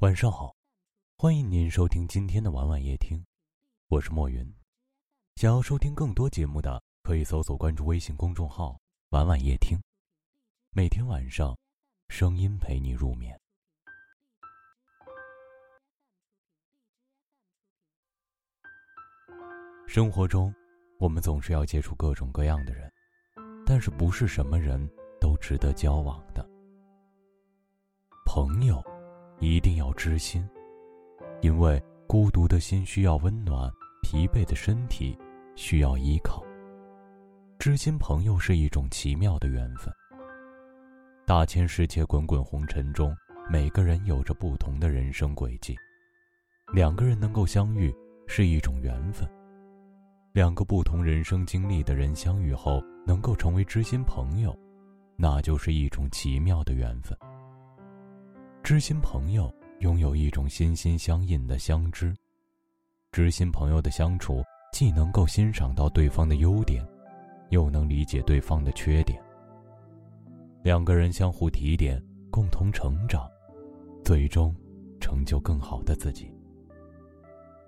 晚上好，欢迎您收听今天的晚晚夜听，我是莫云。想要收听更多节目的，可以搜索关注微信公众号“晚晚夜听”，每天晚上，声音陪你入眠。生活中，我们总是要接触各种各样的人，但是不是什么人都值得交往的。朋友。一定要知心，因为孤独的心需要温暖，疲惫的身体需要依靠。知心朋友是一种奇妙的缘分。大千世界滚滚红尘中，每个人有着不同的人生轨迹，两个人能够相遇是一种缘分。两个不同人生经历的人相遇后，能够成为知心朋友，那就是一种奇妙的缘分。知心朋友拥有一种心心相印的相知，知心朋友的相处既能够欣赏到对方的优点，又能理解对方的缺点。两个人相互提点，共同成长，最终成就更好的自己。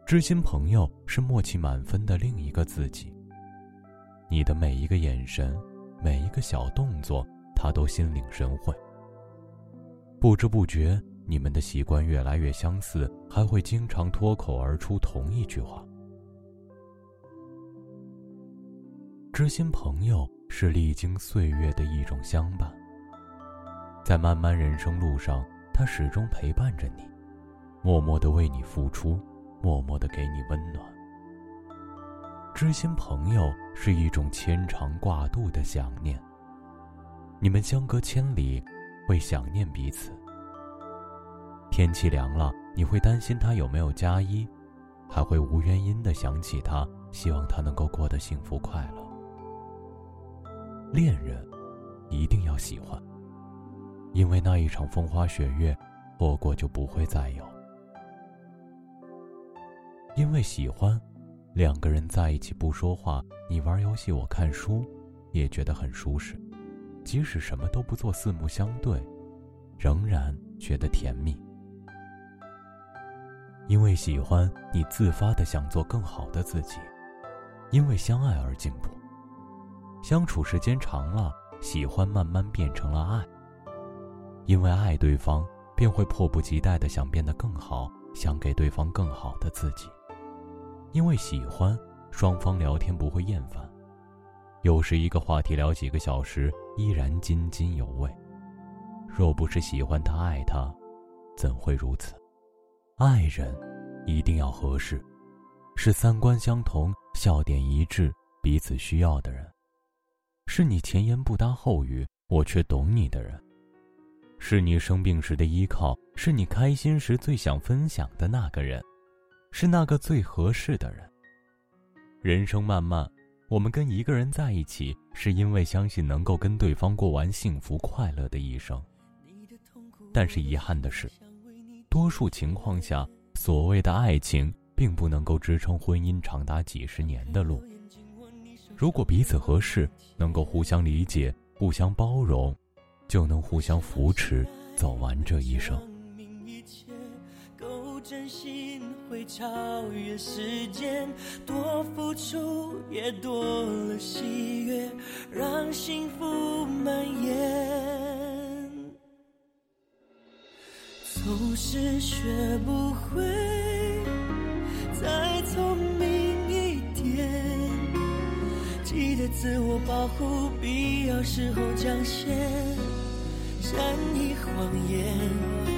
知心朋友是默契满分的另一个自己。你的每一个眼神，每一个小动作，他都心领神会。不知不觉，你们的习惯越来越相似，还会经常脱口而出同一句话。知心朋友是历经岁月的一种相伴，在漫漫人生路上，他始终陪伴着你，默默的为你付出，默默的给你温暖。知心朋友是一种牵肠挂肚的想念，你们相隔千里。会想念彼此。天气凉了，你会担心他有没有加衣，还会无原因的想起他，希望他能够过得幸福快乐。恋人一定要喜欢，因为那一场风花雪月，错过就不会再有。因为喜欢，两个人在一起不说话，你玩游戏我看书，也觉得很舒适。即使什么都不做，四目相对，仍然觉得甜蜜。因为喜欢你，自发的想做更好的自己；因为相爱而进步，相处时间长了，喜欢慢慢变成了爱。因为爱对方，便会迫不及待的想变得更好，想给对方更好的自己。因为喜欢，双方聊天不会厌烦。有时一个话题聊几个小时，依然津津有味。若不是喜欢他、爱他，怎会如此？爱人一定要合适，是三观相同、笑点一致、彼此需要的人，是你前言不搭后语，我却懂你的人，是你生病时的依靠，是你开心时最想分享的那个人，是那个最合适的人。人生漫漫。我们跟一个人在一起，是因为相信能够跟对方过完幸福快乐的一生。但是遗憾的是，多数情况下，所谓的爱情并不能够支撑婚姻长达几十年的路。如果彼此合适，能够互相理解、互相包容，就能互相扶持，走完这一生。真心会超越时间，多付出也多了喜悦，让幸福蔓延。总是学不会再聪明一点，记得自我保护，必要时候讲些善意谎言。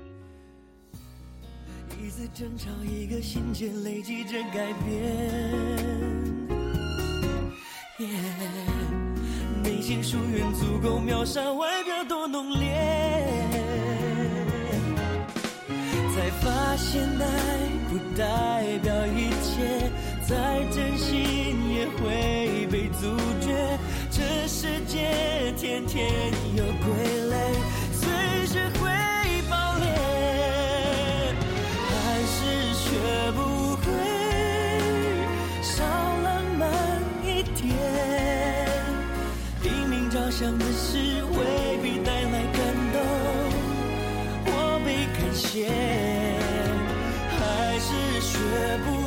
一次争吵一个心结累积着改变。Yeah 内心疏远足够秒杀外表多浓烈。才发现爱不代表一切再真心也会被阻绝。这世界天天想的事未必带来感动，我没感谢，还是学不。